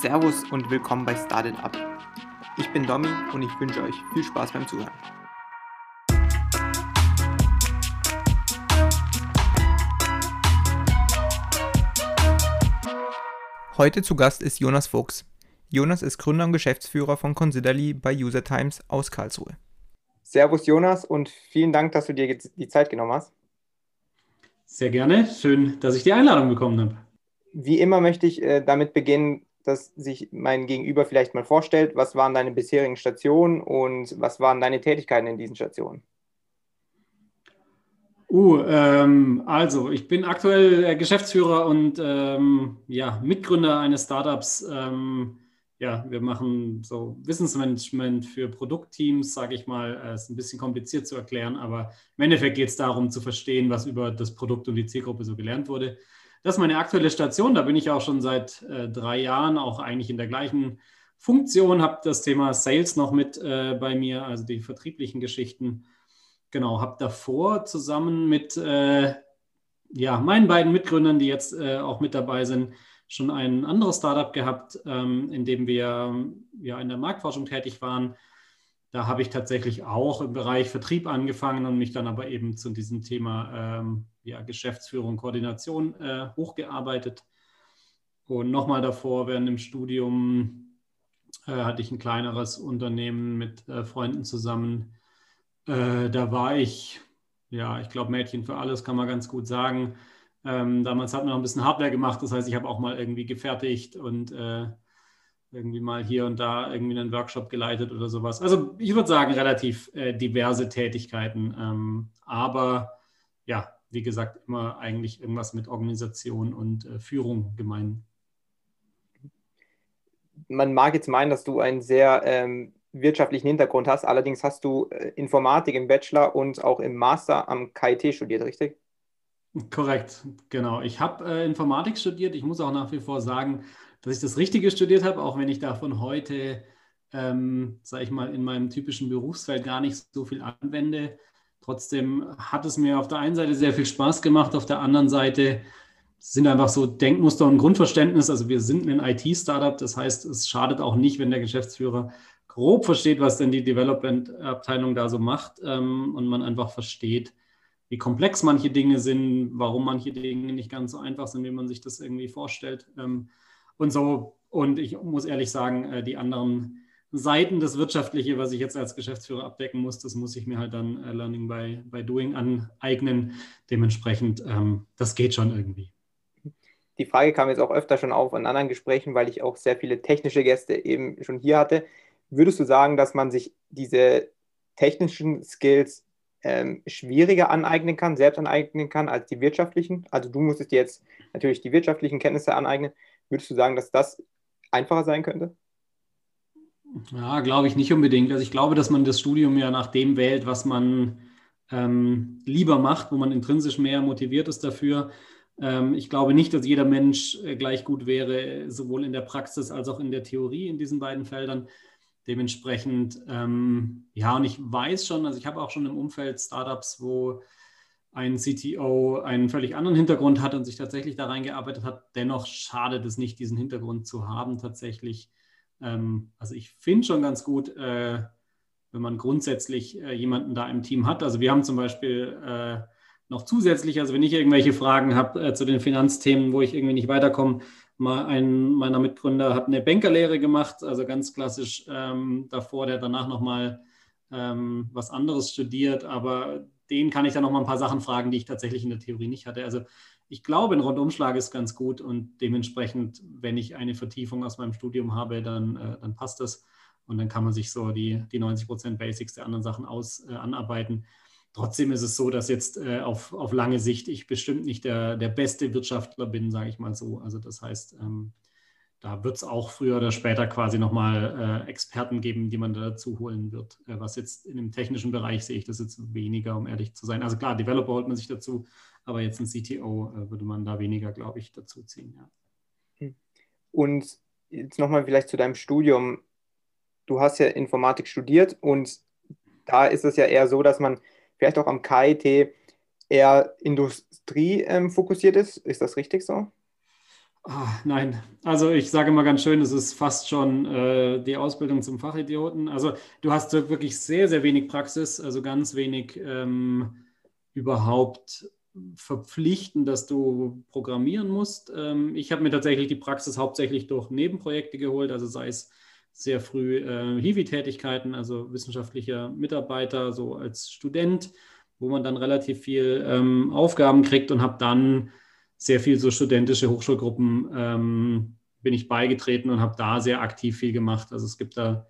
Servus und willkommen bei Started Up. Ich bin Domi und ich wünsche euch viel Spaß beim Zuhören. Heute zu Gast ist Jonas Fuchs. Jonas ist Gründer und Geschäftsführer von Considerly bei User Times aus Karlsruhe. Servus Jonas und vielen Dank, dass du dir die Zeit genommen hast. Sehr gerne. Schön, dass ich die Einladung bekommen habe. Wie immer möchte ich äh, damit beginnen, dass sich mein Gegenüber vielleicht mal vorstellt. Was waren deine bisherigen Stationen und was waren deine Tätigkeiten in diesen Stationen? Uh, ähm, also ich bin aktuell Geschäftsführer und ähm, ja, Mitgründer eines Startups. Ähm, ja, wir machen so Wissensmanagement für Produktteams, sage ich mal. Es äh, ist ein bisschen kompliziert zu erklären, aber im Endeffekt geht es darum zu verstehen, was über das Produkt und die Zielgruppe so gelernt wurde. Das ist meine aktuelle Station. Da bin ich auch schon seit äh, drei Jahren, auch eigentlich in der gleichen Funktion. Habe das Thema Sales noch mit äh, bei mir, also die vertrieblichen Geschichten. Genau, habe davor zusammen mit äh, ja, meinen beiden Mitgründern, die jetzt äh, auch mit dabei sind, schon ein anderes Startup gehabt, ähm, in dem wir ja in der Marktforschung tätig waren. Da habe ich tatsächlich auch im Bereich Vertrieb angefangen und mich dann aber eben zu diesem Thema ähm, ja, Geschäftsführung, Koordination äh, hochgearbeitet. Und nochmal davor, während dem Studium, äh, hatte ich ein kleineres Unternehmen mit äh, Freunden zusammen. Äh, da war ich, ja, ich glaube, Mädchen für alles kann man ganz gut sagen. Ähm, damals hat man noch ein bisschen Hardware gemacht, das heißt, ich habe auch mal irgendwie gefertigt und äh, irgendwie mal hier und da irgendwie einen Workshop geleitet oder sowas. Also ich würde sagen, relativ äh, diverse Tätigkeiten. Ähm, aber ja, wie gesagt, immer eigentlich irgendwas mit Organisation und äh, Führung gemein. Man mag jetzt meinen, dass du einen sehr ähm, wirtschaftlichen Hintergrund hast. Allerdings hast du äh, Informatik im Bachelor und auch im Master am KIT studiert, richtig? Korrekt, genau. Ich habe äh, Informatik studiert. Ich muss auch nach wie vor sagen, dass ich das Richtige studiert habe, auch wenn ich davon heute, ähm, sage ich mal, in meinem typischen Berufsfeld gar nicht so viel anwende. Trotzdem hat es mir auf der einen Seite sehr viel Spaß gemacht, auf der anderen Seite sind einfach so Denkmuster und Grundverständnis. Also wir sind ein IT-Startup, das heißt, es schadet auch nicht, wenn der Geschäftsführer grob versteht, was denn die Development-Abteilung da so macht ähm, und man einfach versteht, wie komplex manche Dinge sind, warum manche Dinge nicht ganz so einfach sind, wie man sich das irgendwie vorstellt. Ähm, und so, und ich muss ehrlich sagen, äh, die anderen Seiten, das Wirtschaftliche, was ich jetzt als Geschäftsführer abdecken muss, das muss ich mir halt dann äh, Learning by, by Doing aneignen. Dementsprechend, ähm, das geht schon irgendwie. Die Frage kam jetzt auch öfter schon auf in anderen Gesprächen, weil ich auch sehr viele technische Gäste eben schon hier hatte. Würdest du sagen, dass man sich diese technischen Skills ähm, schwieriger aneignen kann, selbst aneignen kann als die wirtschaftlichen. Also du musstest jetzt natürlich die wirtschaftlichen Kenntnisse aneignen. Würdest du sagen, dass das einfacher sein könnte? Ja, glaube ich nicht unbedingt. Also ich glaube, dass man das Studium ja nach dem wählt, was man ähm, lieber macht, wo man intrinsisch mehr motiviert ist dafür. Ähm, ich glaube nicht, dass jeder Mensch äh, gleich gut wäre, sowohl in der Praxis als auch in der Theorie in diesen beiden Feldern. Dementsprechend, ähm, ja, und ich weiß schon, also ich habe auch schon im Umfeld Startups, wo ein CTO einen völlig anderen Hintergrund hat und sich tatsächlich da reingearbeitet hat. Dennoch schadet es nicht, diesen Hintergrund zu haben tatsächlich. Ähm, also ich finde schon ganz gut, äh, wenn man grundsätzlich äh, jemanden da im Team hat. Also wir haben zum Beispiel äh, noch zusätzlich, also wenn ich irgendwelche Fragen habe äh, zu den Finanzthemen, wo ich irgendwie nicht weiterkomme, mal ein meiner Mitgründer hat eine Bankerlehre gemacht, also ganz klassisch ähm, davor, der danach nochmal ähm, was anderes studiert, aber den kann ich dann nochmal ein paar Sachen fragen, die ich tatsächlich in der Theorie nicht hatte. Also ich glaube, ein Rundumschlag ist ganz gut und dementsprechend, wenn ich eine Vertiefung aus meinem Studium habe, dann, äh, dann passt das und dann kann man sich so die, die 90 Prozent Basics der anderen Sachen aus äh, anarbeiten. Trotzdem ist es so, dass jetzt äh, auf, auf lange Sicht ich bestimmt nicht der, der beste Wirtschaftler bin, sage ich mal so. Also das heißt, ähm, da wird es auch früher oder später quasi nochmal äh, Experten geben, die man dazu holen wird. Äh, was jetzt in dem technischen Bereich sehe ich das jetzt weniger, um ehrlich zu sein. Also klar, Developer holt man sich dazu, aber jetzt ein CTO äh, würde man da weniger, glaube ich, dazu ziehen. Ja. Hm. Und jetzt nochmal vielleicht zu deinem Studium. Du hast ja Informatik studiert und da ist es ja eher so, dass man vielleicht auch am KIT eher Industrie ähm, fokussiert ist. Ist das richtig so? Ah, nein, also ich sage mal ganz schön, es ist fast schon äh, die Ausbildung zum Fachidioten. Also du hast wirklich sehr, sehr wenig Praxis, also ganz wenig ähm, überhaupt verpflichten, dass du programmieren musst. Ähm, ich habe mir tatsächlich die Praxis hauptsächlich durch Nebenprojekte geholt, also sei es sehr früh äh, Hiwi-Tätigkeiten, also wissenschaftlicher Mitarbeiter, so als Student, wo man dann relativ viel ähm, Aufgaben kriegt und habe dann sehr viel so studentische Hochschulgruppen ähm, bin ich beigetreten und habe da sehr aktiv viel gemacht. Also es gibt da,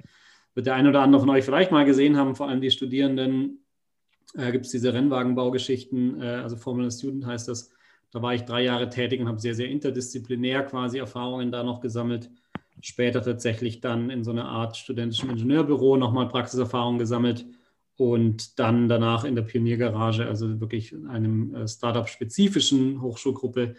wird der ein oder andere von euch vielleicht mal gesehen haben, vor allem die Studierenden, äh, gibt es diese Rennwagenbaugeschichten, äh, also Formula Student heißt das. Da war ich drei Jahre tätig und habe sehr, sehr interdisziplinär quasi Erfahrungen da noch gesammelt. Später tatsächlich dann in so einer Art studentischem Ingenieurbüro nochmal Praxiserfahrung gesammelt und dann danach in der Pioniergarage, also wirklich in einem äh, Startup-spezifischen Hochschulgruppe,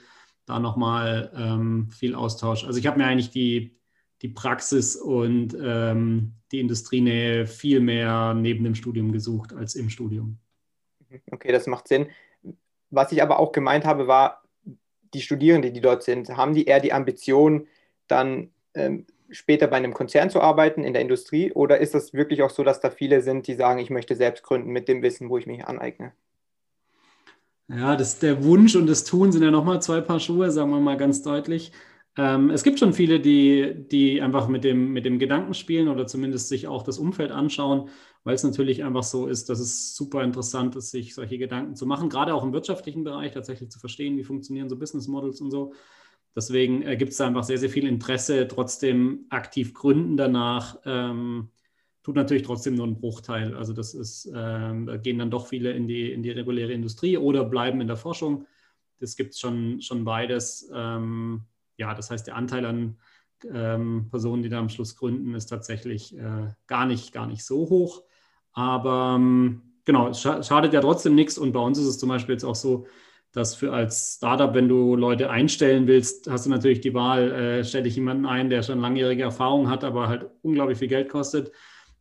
da nochmal ähm, viel Austausch. Also ich habe mir eigentlich die, die Praxis und ähm, die Industrienähe viel mehr neben dem Studium gesucht als im Studium. Okay, das macht Sinn. Was ich aber auch gemeint habe, war, die Studierenden, die dort sind, haben die eher die Ambition, dann ähm, später bei einem Konzern zu arbeiten in der Industrie? Oder ist das wirklich auch so, dass da viele sind, die sagen, ich möchte selbst gründen mit dem Wissen, wo ich mich aneigne? Ja, das, der Wunsch und das Tun sind ja nochmal zwei Paar Schuhe, sagen wir mal ganz deutlich. Ähm, es gibt schon viele, die, die einfach mit dem, mit dem Gedanken spielen oder zumindest sich auch das Umfeld anschauen, weil es natürlich einfach so ist, dass es super interessant ist, sich solche Gedanken zu machen, gerade auch im wirtschaftlichen Bereich tatsächlich zu verstehen, wie funktionieren so Business Models und so. Deswegen äh, gibt es einfach sehr, sehr viel Interesse, trotzdem aktiv gründen danach. Ähm, tut natürlich trotzdem nur einen Bruchteil. Also das ist, ähm, da gehen dann doch viele in die, in die reguläre Industrie oder bleiben in der Forschung. Das gibt es schon, schon beides. Ähm, ja, das heißt, der Anteil an ähm, Personen, die da am Schluss gründen, ist tatsächlich äh, gar, nicht, gar nicht so hoch. Aber ähm, genau, es schadet ja trotzdem nichts. Und bei uns ist es zum Beispiel jetzt auch so, dass für als Startup, wenn du Leute einstellen willst, hast du natürlich die Wahl, äh, stelle ich jemanden ein, der schon langjährige Erfahrung hat, aber halt unglaublich viel Geld kostet,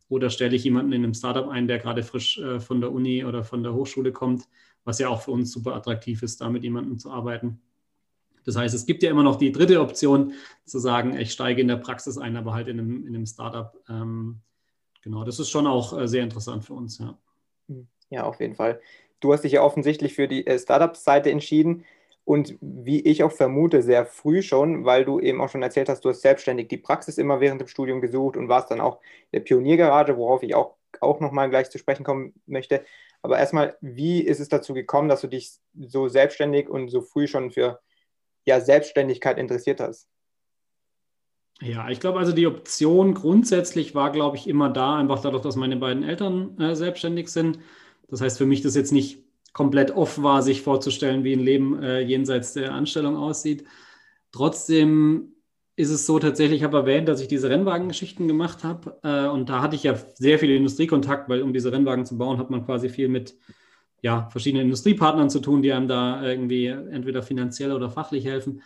oder stelle ich jemanden in einem Startup ein, der gerade frisch äh, von der Uni oder von der Hochschule kommt, was ja auch für uns super attraktiv ist, da mit jemandem zu arbeiten. Das heißt, es gibt ja immer noch die dritte Option, zu sagen, ich steige in der Praxis ein, aber halt in einem, in einem Startup. Ähm, genau, das ist schon auch äh, sehr interessant für uns, ja. Ja, auf jeden Fall. Du hast dich ja offensichtlich für die äh, Startup-Seite entschieden und wie ich auch vermute, sehr früh schon, weil du eben auch schon erzählt hast, du hast selbstständig die Praxis immer während dem Studium gesucht und warst dann auch in der Pioniergarage, worauf ich auch, auch nochmal gleich zu sprechen kommen möchte. Aber erstmal, wie ist es dazu gekommen, dass du dich so selbstständig und so früh schon für ja, Selbstständigkeit interessiert hast? Ja, ich glaube also die Option grundsätzlich war, glaube ich, immer da, einfach dadurch, dass meine beiden Eltern äh, selbstständig sind das heißt für mich, dass jetzt nicht komplett off war, sich vorzustellen, wie ein Leben äh, jenseits der Anstellung aussieht. Trotzdem ist es so tatsächlich, ich habe erwähnt, dass ich diese Rennwagengeschichten gemacht habe. Äh, und da hatte ich ja sehr viel Industriekontakt, weil um diese Rennwagen zu bauen, hat man quasi viel mit ja, verschiedenen Industriepartnern zu tun, die einem da irgendwie entweder finanziell oder fachlich helfen.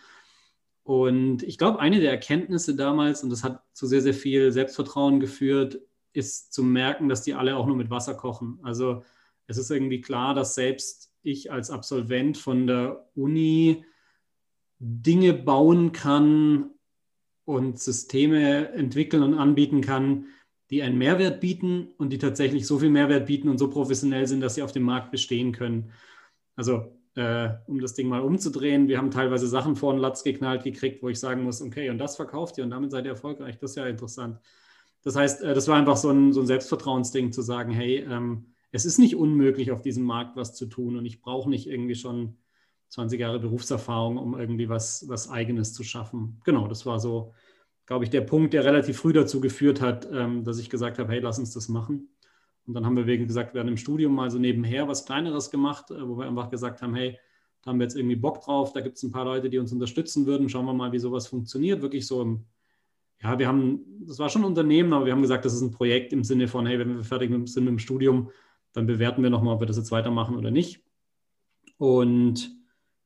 Und ich glaube, eine der Erkenntnisse damals, und das hat zu sehr, sehr viel Selbstvertrauen geführt, ist zu merken, dass die alle auch nur mit Wasser kochen. Also es ist irgendwie klar, dass selbst ich als Absolvent von der Uni Dinge bauen kann und Systeme entwickeln und anbieten kann, die einen Mehrwert bieten und die tatsächlich so viel Mehrwert bieten und so professionell sind, dass sie auf dem Markt bestehen können. Also, äh, um das Ding mal umzudrehen, wir haben teilweise Sachen vor den Latz geknallt gekriegt, wo ich sagen muss, okay, und das verkauft ihr und damit seid ihr erfolgreich. Das ist ja interessant. Das heißt, äh, das war einfach so ein, so ein Selbstvertrauensding zu sagen, hey, ähm, es ist nicht unmöglich, auf diesem Markt was zu tun und ich brauche nicht irgendwie schon 20 Jahre Berufserfahrung, um irgendwie was, was Eigenes zu schaffen. Genau, das war so, glaube ich, der Punkt, der relativ früh dazu geführt hat, ähm, dass ich gesagt habe, hey, lass uns das machen. Und dann haben wir, wie gesagt, während im Studium mal so nebenher was Kleineres gemacht, äh, wo wir einfach gesagt haben, hey, da haben wir jetzt irgendwie Bock drauf, da gibt es ein paar Leute, die uns unterstützen würden, schauen wir mal, wie sowas funktioniert. Wirklich so im, ja, wir haben, das war schon ein Unternehmen, aber wir haben gesagt, das ist ein Projekt im Sinne von, hey, wenn wir fertig sind mit dem Studium, dann bewerten wir nochmal, ob wir das jetzt weitermachen oder nicht. Und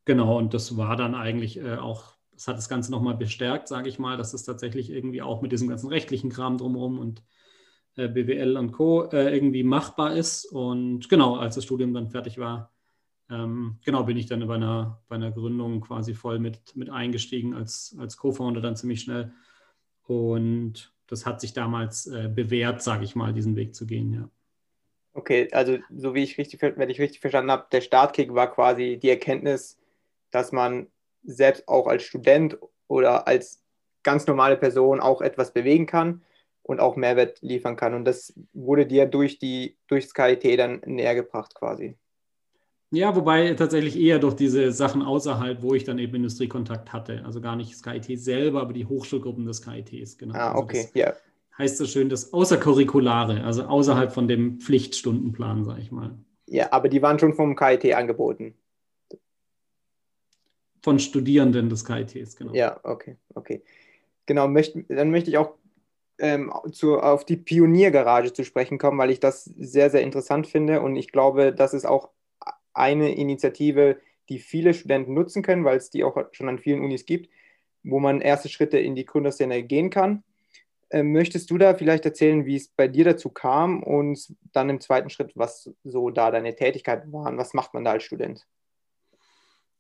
genau, und das war dann eigentlich äh, auch, das hat das Ganze nochmal bestärkt, sage ich mal, dass es tatsächlich irgendwie auch mit diesem ganzen rechtlichen Kram drumherum und äh, BWL und Co. Äh, irgendwie machbar ist. Und genau, als das Studium dann fertig war, ähm, genau, bin ich dann bei einer, bei einer Gründung quasi voll mit, mit eingestiegen als, als Co-Founder dann ziemlich schnell. Und das hat sich damals äh, bewährt, sage ich mal, diesen Weg zu gehen, ja. Okay, also so wie ich richtig, wenn ich richtig verstanden habe, der Startkick war quasi die Erkenntnis, dass man selbst auch als Student oder als ganz normale Person auch etwas bewegen kann und auch Mehrwert liefern kann. Und das wurde dir durch die durch das KIT dann näher gebracht quasi. Ja, wobei tatsächlich eher durch diese Sachen außerhalb, wo ich dann eben Industriekontakt hatte. Also gar nicht das KIT selber, aber die Hochschulgruppen des KITs, genau. Ah, also okay, also ja. Heißt so schön das Außerkurrikulare, also außerhalb von dem Pflichtstundenplan, sag ich mal. Ja, aber die waren schon vom KIT angeboten. Von Studierenden des KITs, genau. Ja, okay, okay. Genau, möcht, dann möchte ich auch ähm, zu, auf die Pioniergarage zu sprechen kommen, weil ich das sehr, sehr interessant finde und ich glaube, das ist auch eine Initiative, die viele Studenten nutzen können, weil es die auch schon an vielen Unis gibt, wo man erste Schritte in die Gründerszene gehen kann. Ähm, möchtest du da vielleicht erzählen, wie es bei dir dazu kam und dann im zweiten Schritt, was so da deine Tätigkeiten waren? Was macht man da als Student?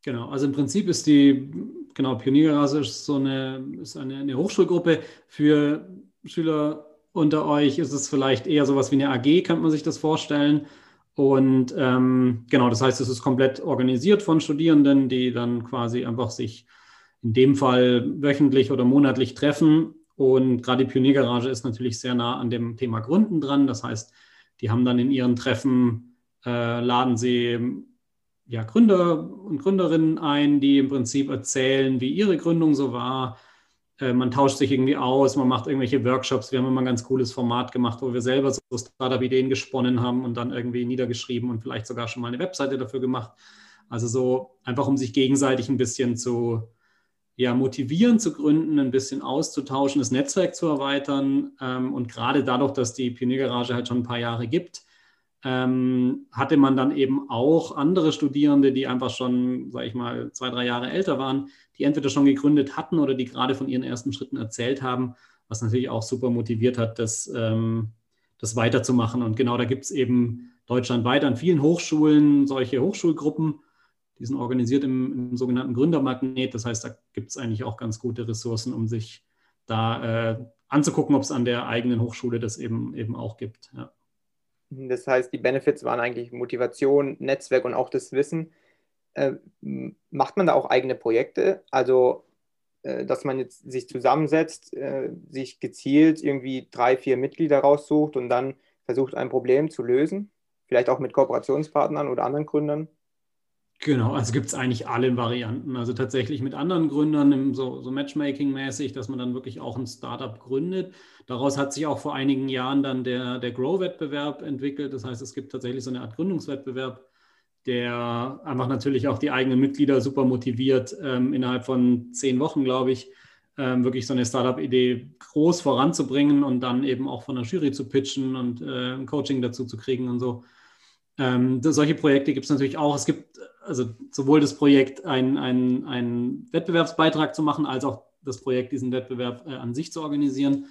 Genau, also im Prinzip ist die genau Pioniergarage ist so eine, ist eine, eine Hochschulgruppe für Schüler unter euch. Ist es vielleicht eher sowas wie eine AG, könnte man sich das vorstellen. Und ähm, genau, das heißt, es ist komplett organisiert von Studierenden, die dann quasi einfach sich in dem Fall wöchentlich oder monatlich treffen. Und gerade die Pioniergarage ist natürlich sehr nah an dem Thema Gründen dran. Das heißt, die haben dann in ihren Treffen, äh, laden sie ja, Gründer und Gründerinnen ein, die im Prinzip erzählen, wie ihre Gründung so war, äh, man tauscht sich irgendwie aus, man macht irgendwelche Workshops. Wir haben immer ein ganz cooles Format gemacht, wo wir selber so Startup-Ideen gesponnen haben und dann irgendwie niedergeschrieben und vielleicht sogar schon mal eine Webseite dafür gemacht. Also so einfach, um sich gegenseitig ein bisschen zu ja, motivieren zu gründen, ein bisschen auszutauschen, das Netzwerk zu erweitern. Ähm, und gerade dadurch, dass die Pioniergarage halt schon ein paar Jahre gibt, ähm, hatte man dann eben auch andere Studierende, die einfach schon, sage ich mal, zwei, drei Jahre älter waren, die entweder schon gegründet hatten oder die gerade von ihren ersten Schritten erzählt haben, was natürlich auch super motiviert hat, das, ähm, das weiterzumachen. Und genau da gibt es eben deutschlandweit an vielen Hochschulen solche Hochschulgruppen, die sind organisiert im, im sogenannten Gründermagnet. Das heißt, da gibt es eigentlich auch ganz gute Ressourcen, um sich da äh, anzugucken, ob es an der eigenen Hochschule das eben, eben auch gibt. Ja. Das heißt, die Benefits waren eigentlich Motivation, Netzwerk und auch das Wissen. Äh, macht man da auch eigene Projekte? Also, äh, dass man jetzt sich zusammensetzt, äh, sich gezielt irgendwie drei, vier Mitglieder raussucht und dann versucht, ein Problem zu lösen? Vielleicht auch mit Kooperationspartnern oder anderen Gründern? Genau, also gibt es eigentlich alle Varianten. Also tatsächlich mit anderen Gründern, so, so Matchmaking-mäßig, dass man dann wirklich auch ein Startup gründet. Daraus hat sich auch vor einigen Jahren dann der, der Grow-Wettbewerb entwickelt. Das heißt, es gibt tatsächlich so eine Art Gründungswettbewerb, der einfach natürlich auch die eigenen Mitglieder super motiviert, ähm, innerhalb von zehn Wochen, glaube ich, ähm, wirklich so eine Startup-Idee groß voranzubringen und dann eben auch von der Jury zu pitchen und äh, ein Coaching dazu zu kriegen und so. Ähm, solche Projekte gibt es natürlich auch. Es gibt also sowohl das Projekt, einen ein Wettbewerbsbeitrag zu machen, als auch das Projekt, diesen Wettbewerb äh, an sich zu organisieren.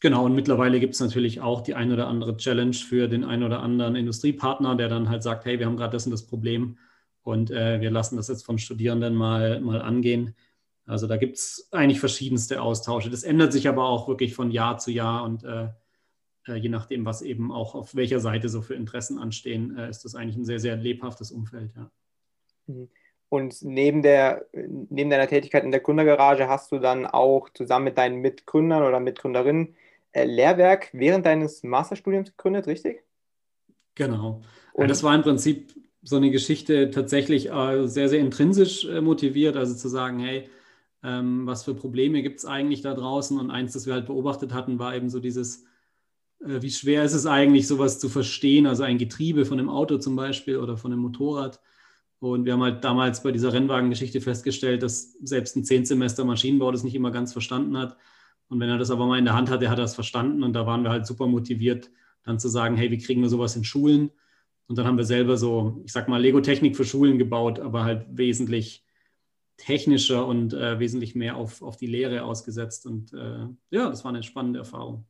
Genau, und mittlerweile gibt es natürlich auch die ein oder andere Challenge für den einen oder anderen Industriepartner, der dann halt sagt, hey, wir haben gerade das und das Problem und äh, wir lassen das jetzt von Studierenden mal, mal angehen. Also da gibt es eigentlich verschiedenste Austausche. Das ändert sich aber auch wirklich von Jahr zu Jahr und äh, je nachdem, was eben auch auf welcher Seite so für Interessen anstehen, äh, ist das eigentlich ein sehr, sehr lebhaftes Umfeld. Ja. Mhm. Und neben, der, neben deiner Tätigkeit in der Gründergarage hast du dann auch zusammen mit deinen Mitgründern oder Mitgründerinnen äh, Lehrwerk während deines Masterstudiums gegründet, richtig? Genau. Und das war im Prinzip so eine Geschichte tatsächlich äh, sehr, sehr intrinsisch äh, motiviert, also zu sagen, hey, ähm, was für Probleme gibt es eigentlich da draußen? Und eins, das wir halt beobachtet hatten, war eben so dieses, äh, wie schwer ist es eigentlich, sowas zu verstehen, also ein Getriebe von einem Auto zum Beispiel oder von einem Motorrad und wir haben halt damals bei dieser Rennwagengeschichte festgestellt, dass selbst ein Zehnsemester Maschinenbau das nicht immer ganz verstanden hat. Und wenn er das aber mal in der Hand hatte, hat er es verstanden. Und da waren wir halt super motiviert, dann zu sagen, hey, wie kriegen wir sowas in Schulen? Und dann haben wir selber so, ich sag mal, Lego-Technik für Schulen gebaut, aber halt wesentlich technischer und äh, wesentlich mehr auf, auf die Lehre ausgesetzt. Und äh, ja, das war eine spannende Erfahrung.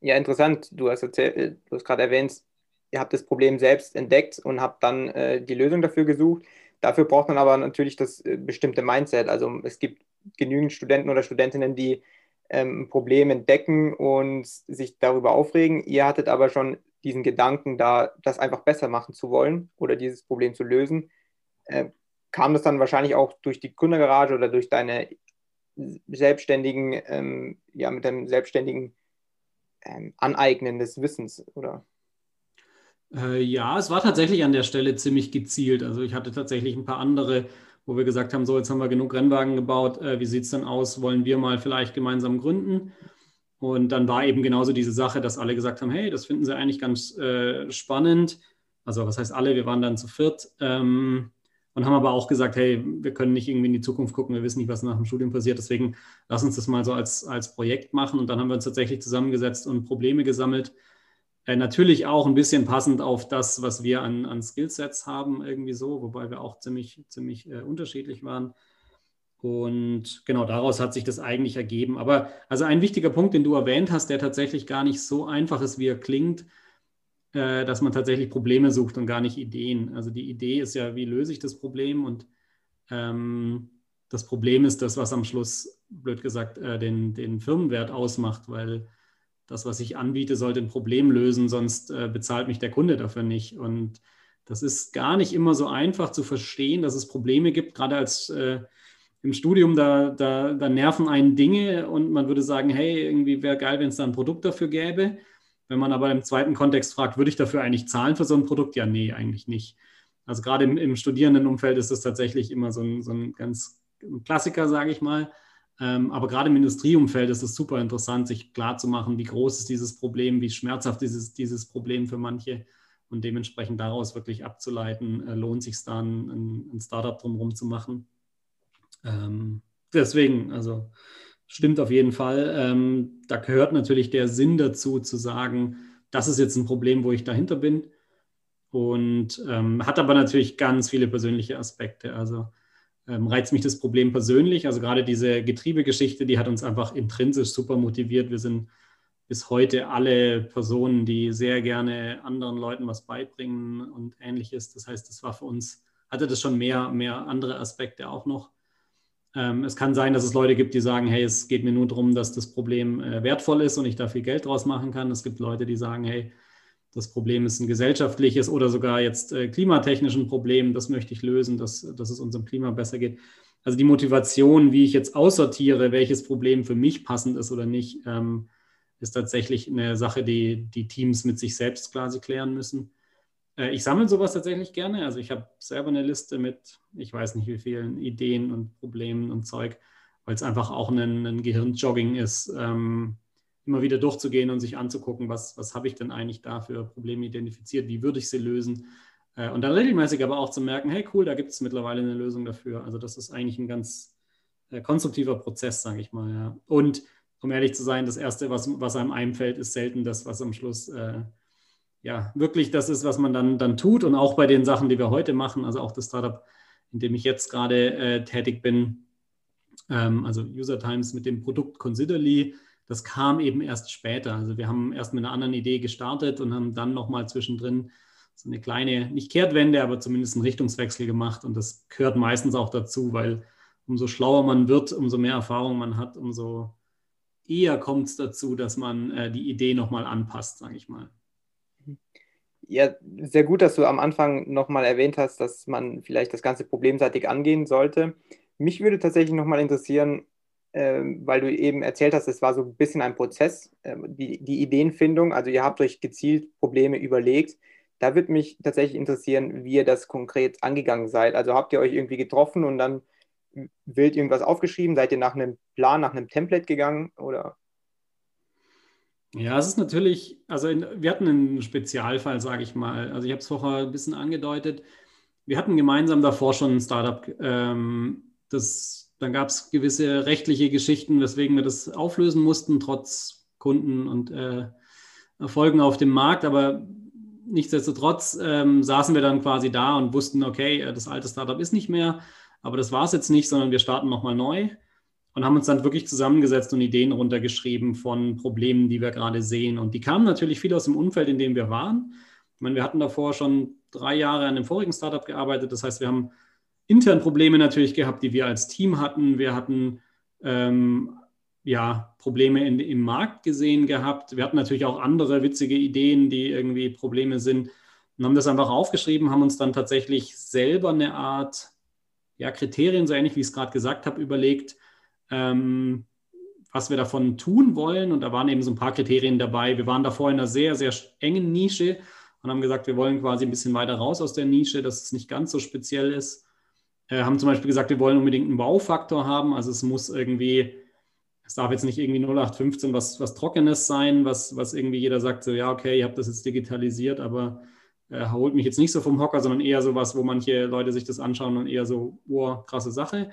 Ja, interessant. Du hast, erzählt, du hast gerade erwähnt, ihr habt das Problem selbst entdeckt und habt dann äh, die Lösung dafür gesucht. Dafür braucht man aber natürlich das äh, bestimmte Mindset. Also es gibt genügend Studenten oder Studentinnen, die ähm, ein Problem entdecken und sich darüber aufregen. Ihr hattet aber schon diesen Gedanken da, das einfach besser machen zu wollen oder dieses Problem zu lösen. Äh, kam das dann wahrscheinlich auch durch die Gründergarage oder durch deine selbstständigen, ähm, ja, mit deinem selbstständigen ähm, Aneignen des Wissens, oder? Äh, ja, es war tatsächlich an der Stelle ziemlich gezielt. Also ich hatte tatsächlich ein paar andere, wo wir gesagt haben, so jetzt haben wir genug Rennwagen gebaut, äh, wie sieht es denn aus, wollen wir mal vielleicht gemeinsam gründen? Und dann war eben genauso diese Sache, dass alle gesagt haben, hey, das finden sie eigentlich ganz äh, spannend. Also was heißt alle, wir waren dann zu viert. Ähm, und haben aber auch gesagt, hey, wir können nicht irgendwie in die Zukunft gucken, wir wissen nicht, was nach dem Studium passiert, deswegen lass uns das mal so als, als Projekt machen. Und dann haben wir uns tatsächlich zusammengesetzt und Probleme gesammelt. Äh, natürlich auch ein bisschen passend auf das, was wir an, an Skillsets haben, irgendwie so, wobei wir auch ziemlich, ziemlich äh, unterschiedlich waren. Und genau daraus hat sich das eigentlich ergeben. Aber also ein wichtiger Punkt, den du erwähnt hast, der tatsächlich gar nicht so einfach ist, wie er klingt, äh, dass man tatsächlich Probleme sucht und gar nicht Ideen. Also die Idee ist ja, wie löse ich das Problem und ähm, das Problem ist das, was am Schluss, blöd gesagt, äh, den, den Firmenwert ausmacht, weil das, was ich anbiete, sollte ein Problem lösen, sonst äh, bezahlt mich der Kunde dafür nicht. Und das ist gar nicht immer so einfach zu verstehen, dass es Probleme gibt, gerade als äh, im Studium, da, da, da nerven einen Dinge und man würde sagen, hey, irgendwie wäre geil, wenn es da ein Produkt dafür gäbe. Wenn man aber im zweiten Kontext fragt, würde ich dafür eigentlich zahlen für so ein Produkt? Ja, nee, eigentlich nicht. Also gerade im, im Studierendenumfeld ist das tatsächlich immer so ein, so ein ganz Klassiker, sage ich mal. Ähm, aber gerade im Industrieumfeld ist es super interessant, sich klarzumachen, wie groß ist dieses Problem, wie schmerzhaft dieses, dieses Problem für manche und dementsprechend daraus wirklich abzuleiten, äh, lohnt sich dann, ein, ein Startup drumherum zu machen. Ähm, deswegen, also stimmt auf jeden Fall. Ähm, da gehört natürlich der Sinn dazu, zu sagen, das ist jetzt ein Problem, wo ich dahinter bin. Und ähm, hat aber natürlich ganz viele persönliche Aspekte. Also ähm, reizt mich das Problem persönlich. Also gerade diese Getriebegeschichte, die hat uns einfach intrinsisch super motiviert. Wir sind bis heute alle Personen, die sehr gerne anderen Leuten was beibringen und ähnliches. Das heißt, das war für uns, hatte das schon mehr, mehr andere Aspekte auch noch. Ähm, es kann sein, dass es Leute gibt, die sagen, hey, es geht mir nur darum, dass das Problem äh, wertvoll ist und ich da viel Geld draus machen kann. Es gibt Leute, die sagen, hey, das Problem ist ein gesellschaftliches oder sogar jetzt äh, klimatechnischen Problem, das möchte ich lösen, dass, dass es unserem Klima besser geht. Also die Motivation, wie ich jetzt aussortiere, welches Problem für mich passend ist oder nicht, ähm, ist tatsächlich eine Sache, die die Teams mit sich selbst quasi klären müssen. Äh, ich sammle sowas tatsächlich gerne. Also ich habe selber eine Liste mit, ich weiß nicht wie vielen Ideen und Problemen und Zeug, weil es einfach auch ein, ein Gehirnjogging ist, ähm, immer wieder durchzugehen und sich anzugucken, was, was habe ich denn eigentlich da für Probleme identifiziert, wie würde ich sie lösen. Äh, und dann regelmäßig aber auch zu merken, hey cool, da gibt es mittlerweile eine Lösung dafür. Also das ist eigentlich ein ganz äh, konstruktiver Prozess, sage ich mal. Ja. Und um ehrlich zu sein, das Erste, was, was einem einfällt, ist selten das, was am Schluss äh, ja, wirklich das ist, was man dann, dann tut. Und auch bei den Sachen, die wir heute machen, also auch das Startup, in dem ich jetzt gerade äh, tätig bin, ähm, also User Times mit dem Produkt Considerly, das kam eben erst später. Also wir haben erst mit einer anderen Idee gestartet und haben dann nochmal zwischendrin so eine kleine, nicht Kehrtwende, aber zumindest einen Richtungswechsel gemacht. Und das gehört meistens auch dazu, weil umso schlauer man wird, umso mehr Erfahrung man hat, umso eher kommt es dazu, dass man äh, die Idee nochmal anpasst, sage ich mal. Ja, sehr gut, dass du am Anfang nochmal erwähnt hast, dass man vielleicht das Ganze problemseitig angehen sollte. Mich würde tatsächlich nochmal interessieren, äh, weil du eben erzählt hast, es war so ein bisschen ein Prozess, äh, die, die Ideenfindung. Also ihr habt euch gezielt Probleme überlegt. Da würde mich tatsächlich interessieren, wie ihr das konkret angegangen seid. Also habt ihr euch irgendwie getroffen und dann wild irgendwas aufgeschrieben? Seid ihr nach einem Plan, nach einem Template gegangen oder? Ja, es ist natürlich, also in, wir hatten einen Spezialfall, sage ich mal. Also ich habe es vorher ein bisschen angedeutet. Wir hatten gemeinsam davor schon ein Startup. Ähm, das, dann gab es gewisse rechtliche Geschichten, weswegen wir das auflösen mussten, trotz Kunden und äh, Erfolgen auf dem Markt. Aber nichtsdestotrotz ähm, saßen wir dann quasi da und wussten, okay, äh, das alte Startup ist nicht mehr. Aber das war es jetzt nicht, sondern wir starten nochmal neu und haben uns dann wirklich zusammengesetzt und Ideen runtergeschrieben von Problemen, die wir gerade sehen. Und die kamen natürlich viel aus dem Umfeld, in dem wir waren. Ich meine, wir hatten davor schon drei Jahre an einem vorigen Startup gearbeitet. Das heißt, wir haben intern Probleme natürlich gehabt, die wir als Team hatten. Wir hatten ähm, ja, Probleme in, im Markt gesehen gehabt. Wir hatten natürlich auch andere witzige Ideen, die irgendwie Probleme sind und haben das einfach aufgeschrieben, haben uns dann tatsächlich selber eine Art ja, Kriterien, so ähnlich wie ich es gerade gesagt habe, überlegt, ähm, was wir davon tun wollen. Und da waren eben so ein paar Kriterien dabei. Wir waren davor in einer sehr, sehr engen Nische und haben gesagt, wir wollen quasi ein bisschen weiter raus aus der Nische, dass es nicht ganz so speziell ist. Äh, haben zum Beispiel gesagt, wir wollen unbedingt einen Baufaktor haben. Also es muss irgendwie, es darf jetzt nicht irgendwie 0815 was, was Trockenes sein, was, was irgendwie jeder sagt, so ja, okay, ihr habt das jetzt digitalisiert, aber äh, holt mich jetzt nicht so vom Hocker, sondern eher so was, wo manche Leute sich das anschauen und eher so, oh, krasse Sache.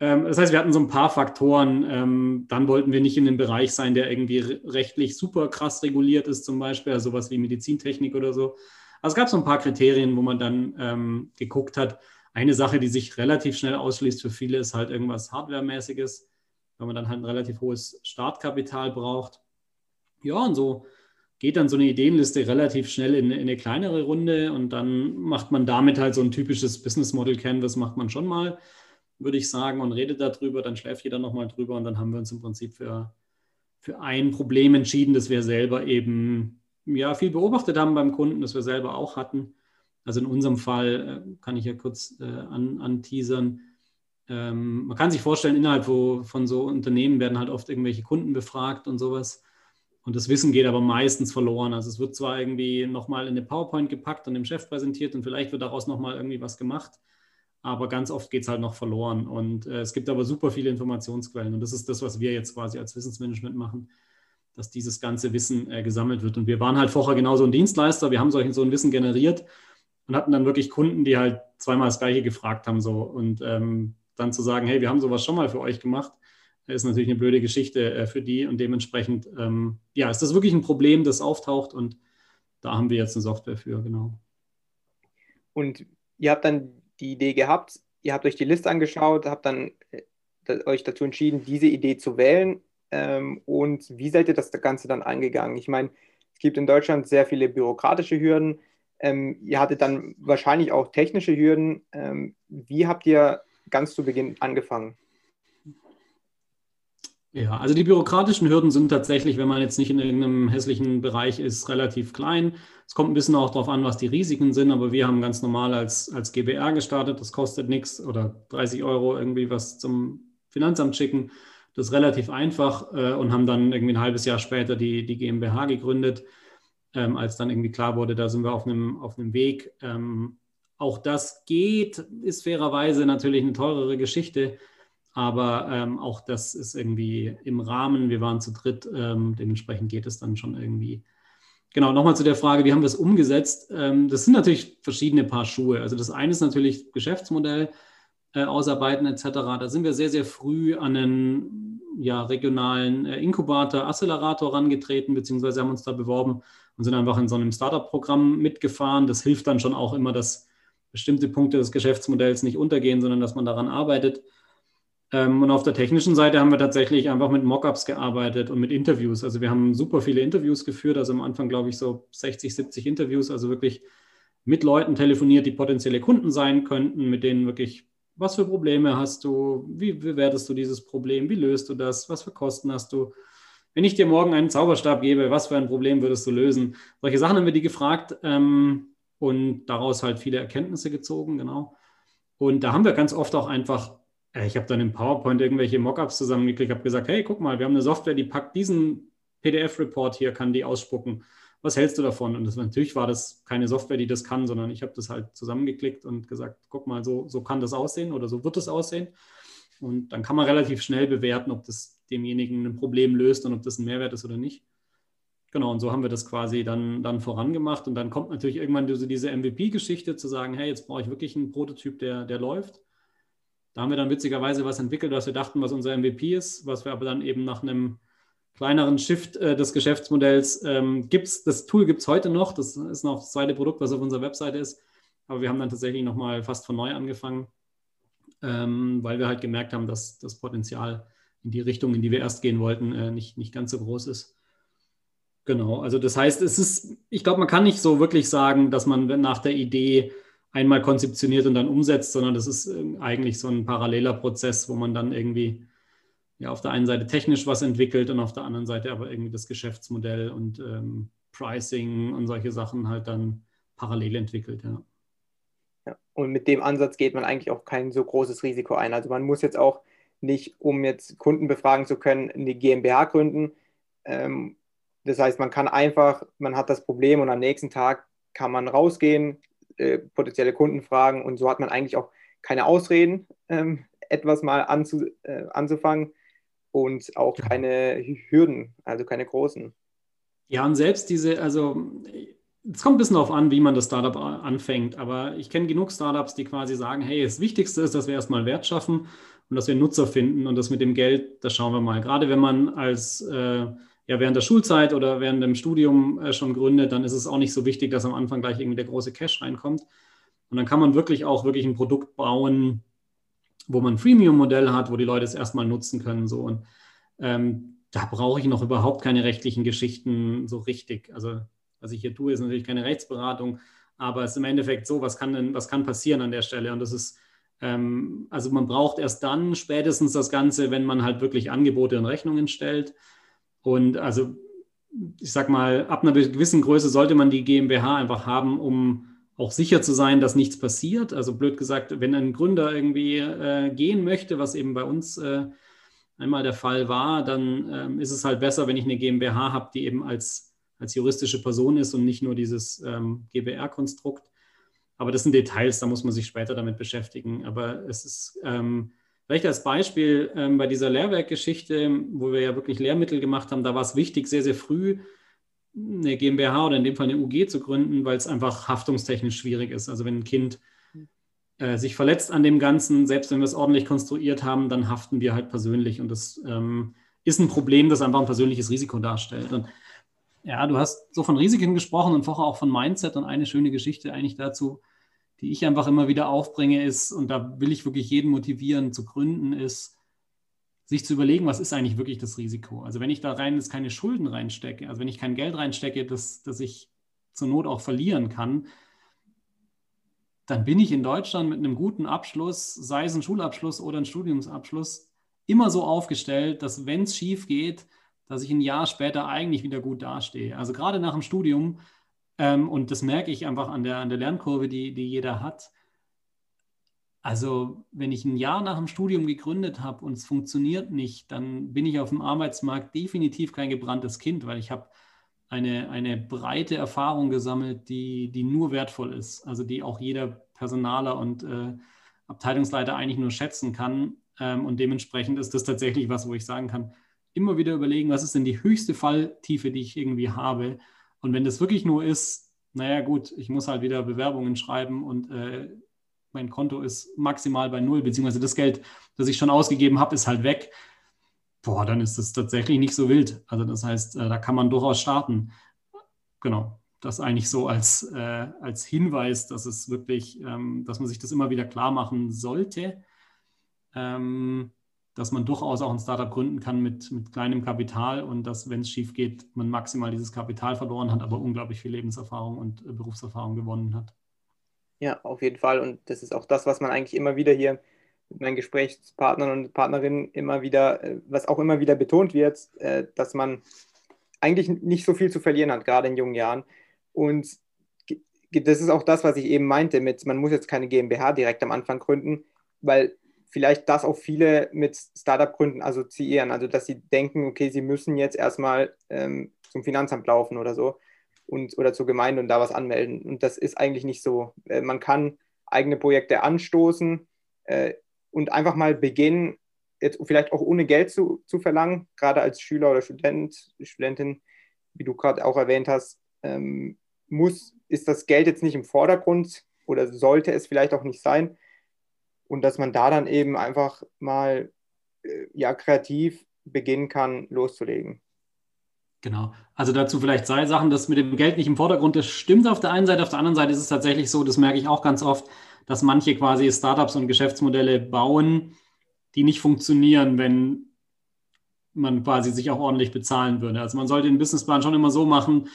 Ähm, das heißt, wir hatten so ein paar Faktoren. Ähm, dann wollten wir nicht in dem Bereich sein, der irgendwie rechtlich super krass reguliert ist, zum Beispiel, also sowas wie Medizintechnik oder so. Also es gab so ein paar Kriterien, wo man dann ähm, geguckt hat. Eine Sache, die sich relativ schnell ausschließt für viele, ist halt irgendwas Hardware-mäßiges, weil man dann halt ein relativ hohes Startkapital braucht. Ja, und so geht dann so eine Ideenliste relativ schnell in, in, eine kleinere Runde und dann macht man damit halt so ein typisches Business Model Canvas, macht man schon mal, würde ich sagen, und redet darüber, dann schläft jeder nochmal drüber und dann haben wir uns im Prinzip für, für ein Problem entschieden, das wir selber eben ja, viel beobachtet haben beim Kunden, das wir selber auch hatten. Also in unserem Fall äh, kann ich ja kurz äh, an, anteasern. Ähm, man kann sich vorstellen, innerhalb von so Unternehmen werden halt oft irgendwelche Kunden befragt und sowas. Und das Wissen geht aber meistens verloren. Also es wird zwar irgendwie nochmal in eine PowerPoint gepackt und dem Chef präsentiert und vielleicht wird daraus nochmal irgendwie was gemacht, aber ganz oft geht es halt noch verloren. Und äh, es gibt aber super viele Informationsquellen. Und das ist das, was wir jetzt quasi als Wissensmanagement machen, dass dieses ganze Wissen äh, gesammelt wird. Und wir waren halt vorher genauso ein Dienstleister. Wir haben solch, so ein Wissen generiert und hatten dann wirklich Kunden, die halt zweimal das Gleiche gefragt haben. So. Und ähm, dann zu sagen, hey, wir haben sowas schon mal für euch gemacht, ist natürlich eine blöde Geschichte äh, für die und dementsprechend, ähm, ja, ist das wirklich ein Problem, das auftaucht und da haben wir jetzt eine Software für, genau. Und ihr habt dann die Idee gehabt, ihr habt euch die Liste angeschaut, habt dann äh, euch dazu entschieden, diese Idee zu wählen ähm, und wie seid ihr das Ganze dann angegangen? Ich meine, es gibt in Deutschland sehr viele bürokratische Hürden, ähm, ihr hattet dann wahrscheinlich auch technische Hürden. Ähm, wie habt ihr ganz zu Beginn angefangen? Ja, also die bürokratischen Hürden sind tatsächlich, wenn man jetzt nicht in irgendeinem hässlichen Bereich ist, relativ klein. Es kommt ein bisschen auch darauf an, was die Risiken sind, aber wir haben ganz normal als, als GBR gestartet, das kostet nichts oder 30 Euro irgendwie was zum Finanzamt schicken. Das ist relativ einfach äh, und haben dann irgendwie ein halbes Jahr später die, die GmbH gegründet, ähm, als dann irgendwie klar wurde, da sind wir auf einem, auf einem Weg. Ähm, auch das geht, ist fairerweise natürlich eine teurere Geschichte aber ähm, auch das ist irgendwie im Rahmen. Wir waren zu dritt, ähm, dementsprechend geht es dann schon irgendwie. Genau, nochmal zu der Frage, wie haben wir es umgesetzt? Ähm, das sind natürlich verschiedene Paar Schuhe. Also das eine ist natürlich Geschäftsmodell äh, ausarbeiten etc. Da sind wir sehr, sehr früh an einen ja, regionalen äh, Inkubator, Accelerator herangetreten, beziehungsweise haben uns da beworben und sind einfach in so einem Startup-Programm mitgefahren. Das hilft dann schon auch immer, dass bestimmte Punkte des Geschäftsmodells nicht untergehen, sondern dass man daran arbeitet. Ähm, und auf der technischen Seite haben wir tatsächlich einfach mit Mockups gearbeitet und mit Interviews. Also wir haben super viele Interviews geführt, also am Anfang glaube ich so 60, 70 Interviews, also wirklich mit Leuten telefoniert, die potenzielle Kunden sein könnten, mit denen wirklich, was für Probleme hast du, wie bewertest du dieses Problem, wie löst du das, was für Kosten hast du. Wenn ich dir morgen einen Zauberstab gebe, was für ein Problem würdest du lösen? Solche Sachen haben wir die gefragt ähm, und daraus halt viele Erkenntnisse gezogen, genau. Und da haben wir ganz oft auch einfach ich habe dann im PowerPoint irgendwelche Mockups zusammengeklickt, habe gesagt, hey, guck mal, wir haben eine Software, die packt diesen PDF-Report hier, kann die ausspucken. Was hältst du davon? Und das, natürlich war das keine Software, die das kann, sondern ich habe das halt zusammengeklickt und gesagt, guck mal, so, so kann das aussehen oder so wird es aussehen. Und dann kann man relativ schnell bewerten, ob das demjenigen ein Problem löst und ob das ein Mehrwert ist oder nicht. Genau, und so haben wir das quasi dann, dann vorangemacht. Und dann kommt natürlich irgendwann diese, diese MVP-Geschichte zu sagen, hey, jetzt brauche ich wirklich einen Prototyp, der, der läuft. Da haben wir dann witzigerweise was entwickelt, was wir dachten, was unser MVP ist, was wir aber dann eben nach einem kleineren Shift äh, des Geschäftsmodells ähm, gibt Das Tool gibt es heute noch. Das ist noch das zweite Produkt, was auf unserer Webseite ist. Aber wir haben dann tatsächlich nochmal fast von neu angefangen, ähm, weil wir halt gemerkt haben, dass das Potenzial in die Richtung, in die wir erst gehen wollten, äh, nicht, nicht ganz so groß ist. Genau, also das heißt, es ist, ich glaube, man kann nicht so wirklich sagen, dass man nach der Idee einmal konzeptioniert und dann umsetzt, sondern das ist ähm, eigentlich so ein paralleler Prozess, wo man dann irgendwie ja auf der einen Seite technisch was entwickelt und auf der anderen Seite aber irgendwie das Geschäftsmodell und ähm, Pricing und solche Sachen halt dann parallel entwickelt, ja. ja. Und mit dem Ansatz geht man eigentlich auch kein so großes Risiko ein. Also man muss jetzt auch nicht, um jetzt Kunden befragen zu können, eine GmbH gründen. Ähm, das heißt, man kann einfach, man hat das Problem und am nächsten Tag kann man rausgehen, äh, potenzielle Kunden fragen und so hat man eigentlich auch keine Ausreden, ähm, etwas mal anzu, äh, anzufangen und auch keine Hürden, also keine großen. Ja, und selbst diese, also es kommt ein bisschen darauf an, wie man das Startup anfängt, aber ich kenne genug Startups, die quasi sagen, hey, das Wichtigste ist, dass wir erstmal Wert schaffen und dass wir Nutzer finden und das mit dem Geld, das schauen wir mal. Gerade wenn man als äh, ja, während der Schulzeit oder während dem Studium äh, schon gründet, dann ist es auch nicht so wichtig, dass am Anfang gleich irgendwie der große Cash reinkommt. Und dann kann man wirklich auch wirklich ein Produkt bauen, wo man ein Freemium-Modell hat, wo die Leute es erstmal nutzen können. So. Und ähm, da brauche ich noch überhaupt keine rechtlichen Geschichten so richtig. Also was ich hier tue, ist natürlich keine Rechtsberatung, aber es ist im Endeffekt so, was kann denn, was kann passieren an der Stelle? Und das ist, ähm, also man braucht erst dann spätestens das Ganze, wenn man halt wirklich Angebote und Rechnungen stellt. Und also, ich sag mal, ab einer gewissen Größe sollte man die GmbH einfach haben, um auch sicher zu sein, dass nichts passiert. Also blöd gesagt, wenn ein Gründer irgendwie äh, gehen möchte, was eben bei uns äh, einmal der Fall war, dann ähm, ist es halt besser, wenn ich eine GmbH habe, die eben als, als juristische Person ist und nicht nur dieses ähm, GBR-Konstrukt. Aber das sind Details, da muss man sich später damit beschäftigen. Aber es ist ähm, Vielleicht als Beispiel ähm, bei dieser Lehrwerkgeschichte, wo wir ja wirklich Lehrmittel gemacht haben, da war es wichtig, sehr, sehr früh eine GmbH oder in dem Fall eine UG zu gründen, weil es einfach haftungstechnisch schwierig ist. Also wenn ein Kind äh, sich verletzt an dem Ganzen, selbst wenn wir es ordentlich konstruiert haben, dann haften wir halt persönlich. Und das ähm, ist ein Problem, das einfach ein persönliches Risiko darstellt. Und ja, du hast so von Risiken gesprochen und vorher auch von Mindset und eine schöne Geschichte eigentlich dazu die ich einfach immer wieder aufbringe, ist, und da will ich wirklich jeden motivieren zu gründen, ist, sich zu überlegen, was ist eigentlich wirklich das Risiko? Also wenn ich da rein jetzt keine Schulden reinstecke, also wenn ich kein Geld reinstecke, das, das ich zur Not auch verlieren kann, dann bin ich in Deutschland mit einem guten Abschluss, sei es ein Schulabschluss oder ein Studiumsabschluss, immer so aufgestellt, dass wenn es schief geht, dass ich ein Jahr später eigentlich wieder gut dastehe. Also gerade nach dem Studium ähm, und das merke ich einfach an der, an der Lernkurve, die, die jeder hat. Also wenn ich ein Jahr nach dem Studium gegründet habe und es funktioniert nicht, dann bin ich auf dem Arbeitsmarkt definitiv kein gebranntes Kind, weil ich habe eine, eine breite Erfahrung gesammelt, die, die nur wertvoll ist, also die auch jeder Personaler und äh, Abteilungsleiter eigentlich nur schätzen kann. Ähm, und dementsprechend ist das tatsächlich was, wo ich sagen kann, immer wieder überlegen, was ist denn die höchste Falltiefe, die ich irgendwie habe und wenn das wirklich nur ist, naja gut, ich muss halt wieder Bewerbungen schreiben und äh, mein Konto ist maximal bei null, beziehungsweise das Geld, das ich schon ausgegeben habe, ist halt weg. Boah, dann ist das tatsächlich nicht so wild. Also das heißt, äh, da kann man durchaus starten. Genau, das eigentlich so als, äh, als Hinweis, dass es wirklich, ähm, dass man sich das immer wieder klar machen sollte. Ähm, dass man durchaus auch ein Startup gründen kann mit, mit kleinem Kapital und dass, wenn es schief geht, man maximal dieses Kapital verloren hat, aber unglaublich viel Lebenserfahrung und äh, Berufserfahrung gewonnen hat. Ja, auf jeden Fall. Und das ist auch das, was man eigentlich immer wieder hier mit meinen Gesprächspartnern und Partnerinnen immer wieder, äh, was auch immer wieder betont wird, äh, dass man eigentlich nicht so viel zu verlieren hat, gerade in jungen Jahren. Und das ist auch das, was ich eben meinte mit, man muss jetzt keine GmbH direkt am Anfang gründen, weil vielleicht das auch viele mit Startup-Gründen assoziieren. Also, dass sie denken, okay, sie müssen jetzt erstmal ähm, zum Finanzamt laufen oder so und, oder zur Gemeinde und da was anmelden. Und das ist eigentlich nicht so. Äh, man kann eigene Projekte anstoßen äh, und einfach mal beginnen, jetzt vielleicht auch ohne Geld zu, zu verlangen, gerade als Schüler oder Student, Studentin, wie du gerade auch erwähnt hast, ähm, muss, ist das Geld jetzt nicht im Vordergrund oder sollte es vielleicht auch nicht sein, und dass man da dann eben einfach mal äh, ja, kreativ beginnen kann, loszulegen. Genau. Also dazu vielleicht zwei Sachen. Das mit dem Geld nicht im Vordergrund, das stimmt auf der einen Seite. Auf der anderen Seite ist es tatsächlich so, das merke ich auch ganz oft, dass manche quasi Startups und Geschäftsmodelle bauen, die nicht funktionieren, wenn, man quasi sich auch ordentlich bezahlen würde. Also man sollte den Businessplan schon immer so machen,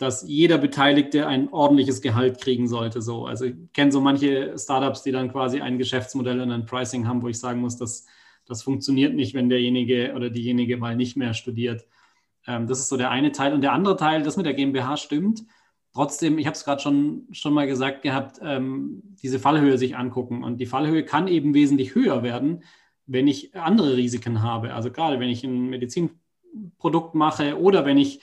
dass jeder Beteiligte ein ordentliches Gehalt kriegen sollte. So. Also ich kenne so manche Startups, die dann quasi ein Geschäftsmodell und ein Pricing haben, wo ich sagen muss, dass das funktioniert nicht, wenn derjenige oder diejenige mal nicht mehr studiert. Ähm, das ist so der eine Teil. Und der andere Teil, das mit der GmbH stimmt. Trotzdem, ich habe es gerade schon, schon mal gesagt gehabt, ähm, diese Fallhöhe sich angucken. Und die Fallhöhe kann eben wesentlich höher werden, wenn ich andere Risiken habe. Also gerade wenn ich ein Medizinprodukt mache oder wenn ich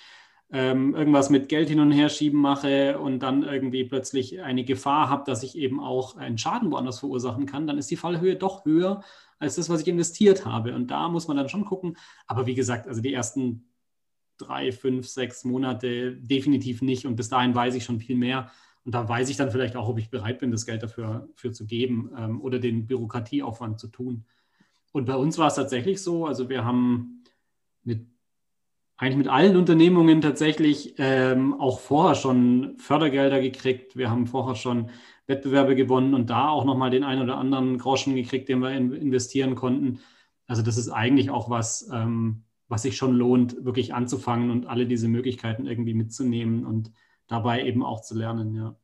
ähm, irgendwas mit Geld hin und her schieben mache und dann irgendwie plötzlich eine Gefahr habe, dass ich eben auch einen Schaden woanders verursachen kann, dann ist die Fallhöhe doch höher als das, was ich investiert habe. Und da muss man dann schon gucken. Aber wie gesagt, also die ersten drei, fünf, sechs Monate definitiv nicht. Und bis dahin weiß ich schon viel mehr. Und da weiß ich dann vielleicht auch, ob ich bereit bin, das Geld dafür, dafür zu geben ähm, oder den Bürokratieaufwand zu tun. Und bei uns war es tatsächlich so, also wir haben mit eigentlich mit allen Unternehmungen tatsächlich ähm, auch vorher schon Fördergelder gekriegt. Wir haben vorher schon Wettbewerbe gewonnen und da auch nochmal den einen oder anderen Groschen gekriegt, den wir in, investieren konnten. Also das ist eigentlich auch was, ähm, was sich schon lohnt, wirklich anzufangen und alle diese Möglichkeiten irgendwie mitzunehmen und dabei eben auch zu lernen, ja.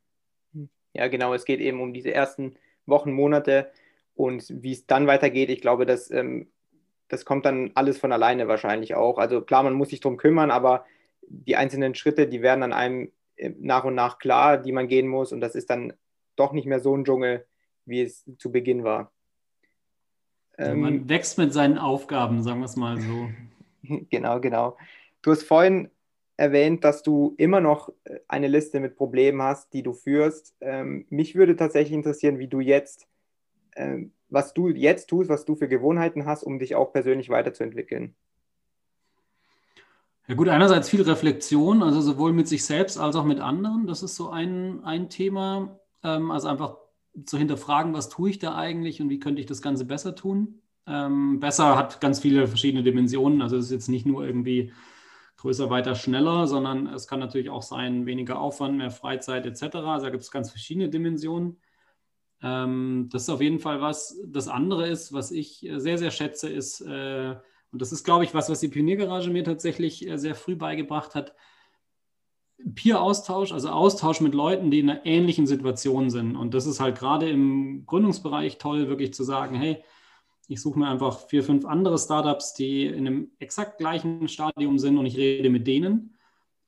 Ja, genau. Es geht eben um diese ersten Wochen, Monate und wie es dann weitergeht. Ich glaube, dass ähm, das kommt dann alles von alleine wahrscheinlich auch. Also klar, man muss sich darum kümmern, aber die einzelnen Schritte, die werden dann einem äh, nach und nach klar, die man gehen muss. Und das ist dann doch nicht mehr so ein Dschungel, wie es zu Beginn war. Ähm, man wächst mit seinen Aufgaben, sagen wir es mal so. genau, genau. Du hast vorhin erwähnt, dass du immer noch äh, eine Liste mit Problemen hast, die du führst. Ähm, mich würde tatsächlich interessieren, wie du jetzt ähm, was du jetzt tust, was du für Gewohnheiten hast, um dich auch persönlich weiterzuentwickeln? Ja gut, einerseits viel Reflexion, also sowohl mit sich selbst als auch mit anderen. Das ist so ein, ein Thema. Ähm, also einfach zu hinterfragen, was tue ich da eigentlich und wie könnte ich das Ganze besser tun. Ähm, besser hat ganz viele verschiedene Dimensionen. Also es ist jetzt nicht nur irgendwie größer, weiter, schneller, sondern es kann natürlich auch sein, weniger Aufwand, mehr Freizeit etc. Also da gibt es ganz verschiedene Dimensionen. Ähm, das ist auf jeden Fall was. Das andere ist, was ich äh, sehr, sehr schätze, ist, äh, und das ist, glaube ich, was, was die Pioniergarage mir tatsächlich äh, sehr früh beigebracht hat, Peer-Austausch, also Austausch mit Leuten, die in einer ähnlichen Situation sind. Und das ist halt gerade im Gründungsbereich toll, wirklich zu sagen, hey, ich suche mir einfach vier, fünf andere Startups, die in einem exakt gleichen Stadium sind und ich rede mit denen.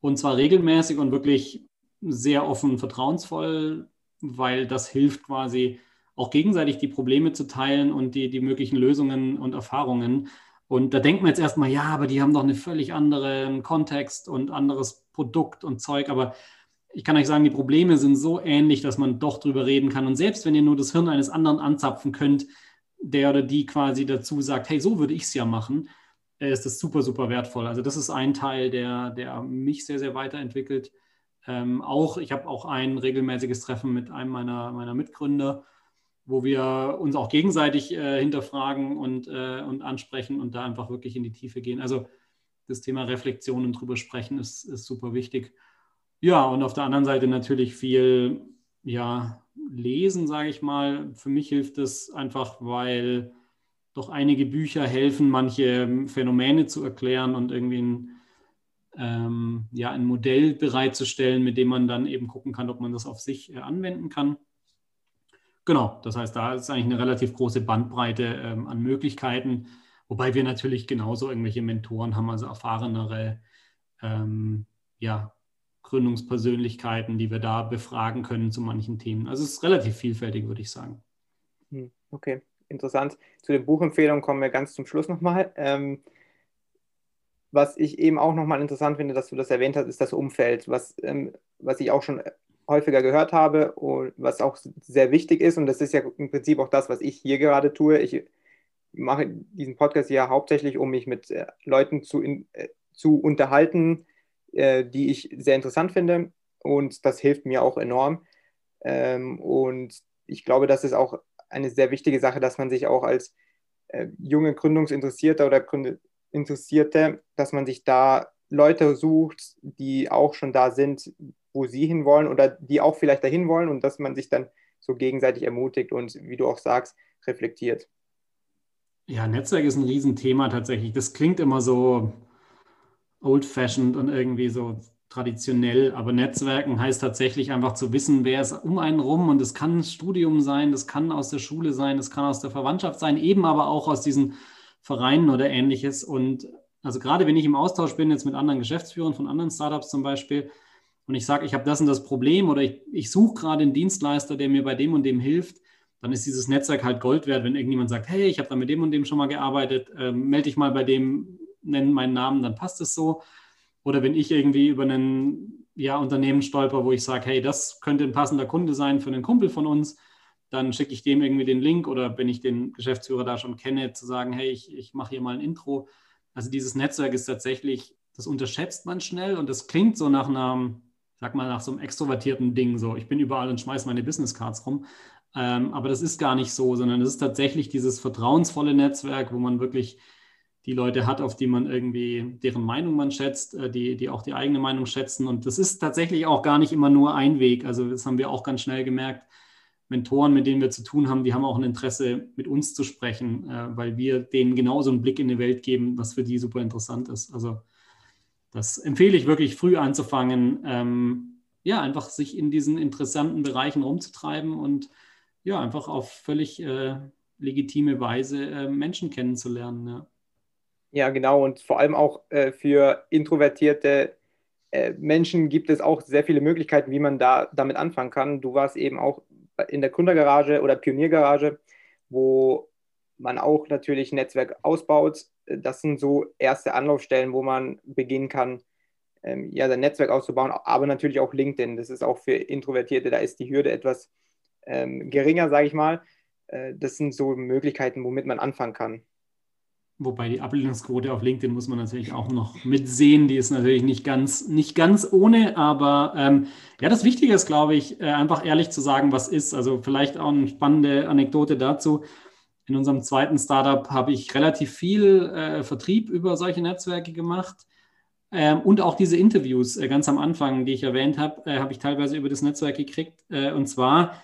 Und zwar regelmäßig und wirklich sehr offen, vertrauensvoll weil das hilft quasi auch gegenseitig die Probleme zu teilen und die, die möglichen Lösungen und Erfahrungen. Und da denkt man jetzt erstmal, ja, aber die haben doch einen völlig anderen Kontext und anderes Produkt und Zeug. Aber ich kann euch sagen, die Probleme sind so ähnlich, dass man doch drüber reden kann. Und selbst wenn ihr nur das Hirn eines anderen anzapfen könnt, der oder die quasi dazu sagt, hey, so würde ich es ja machen, äh, ist das super, super wertvoll. Also das ist ein Teil, der, der mich sehr, sehr weiterentwickelt. Ähm, auch, ich habe auch ein regelmäßiges Treffen mit einem meiner, meiner Mitgründer, wo wir uns auch gegenseitig äh, hinterfragen und, äh, und ansprechen und da einfach wirklich in die Tiefe gehen. Also das Thema Reflexion und drüber sprechen ist, ist super wichtig. Ja, und auf der anderen Seite natürlich viel ja, lesen, sage ich mal. Für mich hilft es einfach, weil doch einige Bücher helfen, manche Phänomene zu erklären und irgendwie ein ähm, ja, ein Modell bereitzustellen, mit dem man dann eben gucken kann, ob man das auf sich äh, anwenden kann. Genau, das heißt, da ist eigentlich eine relativ große Bandbreite ähm, an Möglichkeiten, wobei wir natürlich genauso irgendwelche Mentoren haben, also erfahrenere ähm, ja, Gründungspersönlichkeiten, die wir da befragen können zu manchen Themen. Also es ist relativ vielfältig, würde ich sagen. Hm, okay, interessant. Zu den Buchempfehlungen kommen wir ganz zum Schluss nochmal. Ähm, was ich eben auch nochmal interessant finde, dass du das erwähnt hast, ist das Umfeld, was, ähm, was ich auch schon häufiger gehört habe und was auch sehr wichtig ist. Und das ist ja im Prinzip auch das, was ich hier gerade tue. Ich mache diesen Podcast ja hauptsächlich, um mich mit äh, Leuten zu, in, äh, zu unterhalten, äh, die ich sehr interessant finde. Und das hilft mir auch enorm. Ähm, und ich glaube, das ist auch eine sehr wichtige Sache, dass man sich auch als äh, junge Gründungsinteressierter oder Gründ Interessierte, dass man sich da Leute sucht, die auch schon da sind, wo sie hinwollen oder die auch vielleicht dahin wollen und dass man sich dann so gegenseitig ermutigt und, wie du auch sagst, reflektiert. Ja, Netzwerk ist ein Riesenthema tatsächlich. Das klingt immer so old-fashioned und irgendwie so traditionell, aber Netzwerken heißt tatsächlich einfach zu wissen, wer ist um einen rum und es kann Studium sein, das kann aus der Schule sein, das kann aus der Verwandtschaft sein, eben aber auch aus diesen Vereinen oder ähnliches. Und also gerade wenn ich im Austausch bin jetzt mit anderen Geschäftsführern von anderen Startups zum Beispiel und ich sage, ich habe das und das Problem oder ich, ich suche gerade einen Dienstleister, der mir bei dem und dem hilft, dann ist dieses Netzwerk halt Gold wert, wenn irgendjemand sagt, hey, ich habe da mit dem und dem schon mal gearbeitet, äh, melde dich mal bei dem, nenn meinen Namen, dann passt es so. Oder wenn ich irgendwie über ein ja, Unternehmen stolper, wo ich sage, hey, das könnte ein passender Kunde sein für einen Kumpel von uns, dann schicke ich dem irgendwie den Link oder wenn ich den Geschäftsführer da schon kenne, zu sagen, hey, ich, ich mache hier mal ein Intro. Also dieses Netzwerk ist tatsächlich, das unterschätzt man schnell und das klingt so nach einer, sag mal, nach so einem extrovertierten Ding. So, ich bin überall und schmeiße meine Business Cards rum. Ähm, aber das ist gar nicht so, sondern es ist tatsächlich dieses vertrauensvolle Netzwerk, wo man wirklich die Leute hat, auf die man irgendwie, deren Meinung man schätzt, äh, die, die auch die eigene Meinung schätzen. Und das ist tatsächlich auch gar nicht immer nur ein Weg. Also das haben wir auch ganz schnell gemerkt. Mentoren, mit denen wir zu tun haben, die haben auch ein Interesse, mit uns zu sprechen, äh, weil wir denen genauso einen Blick in die Welt geben, was für die super interessant ist. Also das empfehle ich wirklich früh anzufangen, ähm, ja, einfach sich in diesen interessanten Bereichen rumzutreiben und ja, einfach auf völlig äh, legitime Weise äh, Menschen kennenzulernen. Ja. Ja, genau. Und vor allem auch äh, für introvertierte äh, Menschen gibt es auch sehr viele Möglichkeiten, wie man da damit anfangen kann. Du warst eben auch in der Gründergarage oder Pioniergarage, wo man auch natürlich Netzwerk ausbaut. Das sind so erste Anlaufstellen, wo man beginnen kann, ähm, ja, sein Netzwerk auszubauen, aber natürlich auch LinkedIn. Das ist auch für Introvertierte, da ist die Hürde etwas ähm, geringer, sage ich mal. Äh, das sind so Möglichkeiten, womit man anfangen kann. Wobei die Ablehnungsquote auf LinkedIn muss man natürlich auch noch mitsehen. Die ist natürlich nicht ganz, nicht ganz ohne, aber ähm, ja, das Wichtige ist, glaube ich, äh, einfach ehrlich zu sagen, was ist. Also vielleicht auch eine spannende Anekdote dazu. In unserem zweiten Startup habe ich relativ viel äh, Vertrieb über solche Netzwerke gemacht. Ähm, und auch diese Interviews äh, ganz am Anfang, die ich erwähnt habe, äh, habe ich teilweise über das Netzwerk gekriegt. Äh, und zwar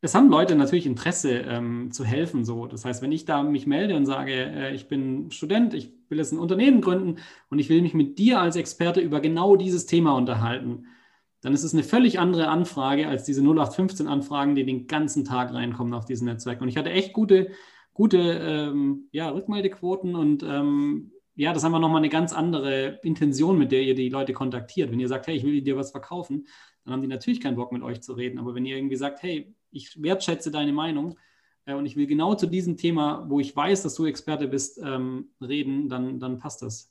es haben Leute natürlich Interesse ähm, zu helfen. So. Das heißt, wenn ich da mich melde und sage, äh, ich bin Student, ich will jetzt ein Unternehmen gründen und ich will mich mit dir als Experte über genau dieses Thema unterhalten, dann ist es eine völlig andere Anfrage als diese 0815-Anfragen, die den ganzen Tag reinkommen auf dieses Netzwerk. Und ich hatte echt gute, gute ähm, ja, Rückmeldequoten und ähm, ja, das ist einfach nochmal eine ganz andere Intention, mit der ihr die Leute kontaktiert. Wenn ihr sagt, hey, ich will dir was verkaufen, dann haben die natürlich keinen Bock mit euch zu reden. Aber wenn ihr irgendwie sagt, hey, ich wertschätze deine Meinung äh, und ich will genau zu diesem Thema, wo ich weiß, dass du Experte bist, ähm, reden, dann, dann passt das.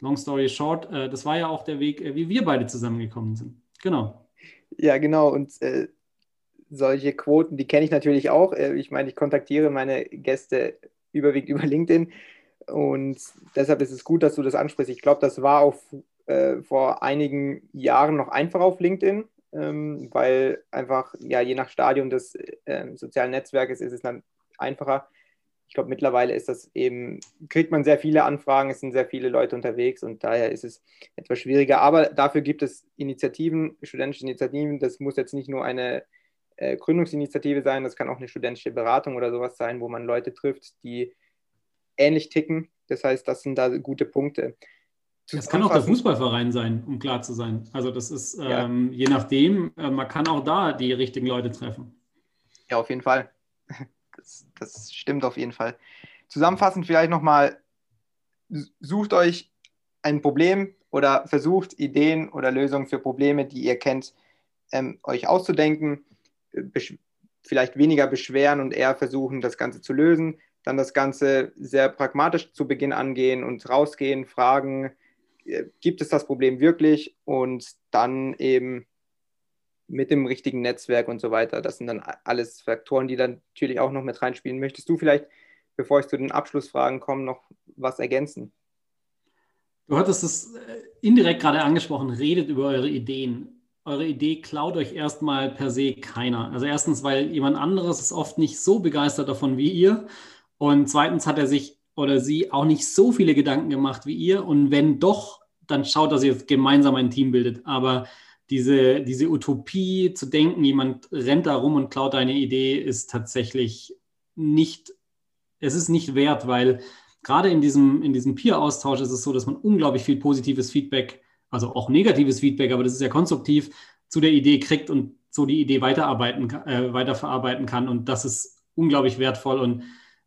Long story short, äh, das war ja auch der Weg, äh, wie wir beide zusammengekommen sind. Genau. Ja, genau. Und solche Quoten, die kenne ich natürlich auch. Ich meine, ich kontaktiere meine Gäste überwiegend über LinkedIn. Und deshalb ist es gut, dass du das ansprichst. Ich glaube, das war auch äh, vor einigen Jahren noch einfach auf LinkedIn ähm, weil einfach, ja, je nach Stadium des äh, sozialen Netzwerkes ist es dann einfacher. Ich glaube, mittlerweile ist das eben, kriegt man sehr viele Anfragen, es sind sehr viele Leute unterwegs und daher ist es etwas schwieriger. Aber dafür gibt es Initiativen, studentische Initiativen. Das muss jetzt nicht nur eine äh, Gründungsinitiative sein, das kann auch eine studentische Beratung oder sowas sein, wo man Leute trifft, die ähnlich ticken. Das heißt, das sind da gute Punkte. Das kann auch der Fußballverein sein, um klar zu sein. Also das ist ähm, ja. je nachdem, äh, man kann auch da die richtigen Leute treffen. Ja, auf jeden Fall. Das, das stimmt auf jeden Fall. Zusammenfassend vielleicht nochmal, sucht euch ein Problem oder versucht Ideen oder Lösungen für Probleme, die ihr kennt, ähm, euch auszudenken. Besch vielleicht weniger beschweren und eher versuchen, das Ganze zu lösen. Dann das Ganze sehr pragmatisch zu Beginn angehen und rausgehen, fragen, gibt es das Problem wirklich und dann eben mit dem richtigen Netzwerk und so weiter. Das sind dann alles Faktoren, die dann natürlich auch noch mit reinspielen. Möchtest du vielleicht, bevor ich zu den Abschlussfragen komme, noch was ergänzen? Du hattest es äh, indirekt gerade angesprochen, redet über eure Ideen. Eure Idee klaut euch erstmal per se keiner. Also erstens, weil jemand anderes ist oft nicht so begeistert davon wie ihr. Und zweitens hat er sich oder sie auch nicht so viele Gedanken gemacht wie ihr. Und wenn doch, dann schaut, dass ihr gemeinsam ein Team bildet. Aber diese, diese Utopie zu denken, jemand rennt da rum und klaut deine Idee, ist tatsächlich nicht es ist nicht wert, weil gerade in diesem, in diesem Peer-Austausch ist es so, dass man unglaublich viel positives Feedback, also auch negatives Feedback, aber das ist ja konstruktiv, zu der Idee kriegt und so die Idee weiterarbeiten, äh, weiterverarbeiten kann. Und das ist unglaublich wertvoll und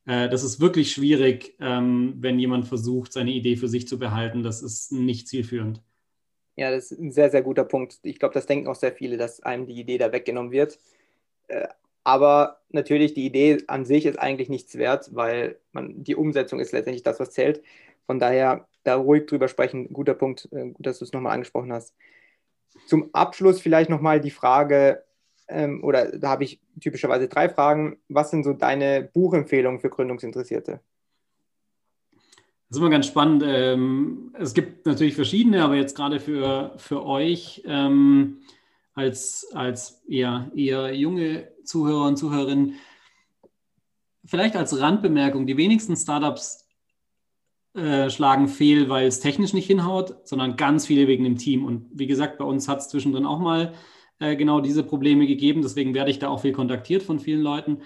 äh, das ist wirklich schwierig, ähm, wenn jemand versucht, seine Idee für sich zu behalten. Das ist nicht zielführend. Ja, das ist ein sehr, sehr guter Punkt. Ich glaube, das denken auch sehr viele, dass einem die Idee da weggenommen wird. Äh, aber natürlich, die Idee an sich ist eigentlich nichts wert, weil man, die Umsetzung ist letztendlich das, was zählt. Von daher, da ruhig drüber sprechen. Guter Punkt, äh, gut, dass du es nochmal angesprochen hast. Zum Abschluss vielleicht nochmal die Frage, ähm, oder da habe ich typischerweise drei Fragen. Was sind so deine Buchempfehlungen für Gründungsinteressierte? Das ist immer ganz spannend. Ähm, es gibt natürlich verschiedene, aber jetzt gerade für, für euch ähm, als, als eher, eher junge Zuhörer und Zuhörerinnen, vielleicht als Randbemerkung, die wenigsten Startups äh, schlagen fehl, weil es technisch nicht hinhaut, sondern ganz viele wegen dem Team. Und wie gesagt, bei uns hat es zwischendrin auch mal äh, genau diese Probleme gegeben. Deswegen werde ich da auch viel kontaktiert von vielen Leuten.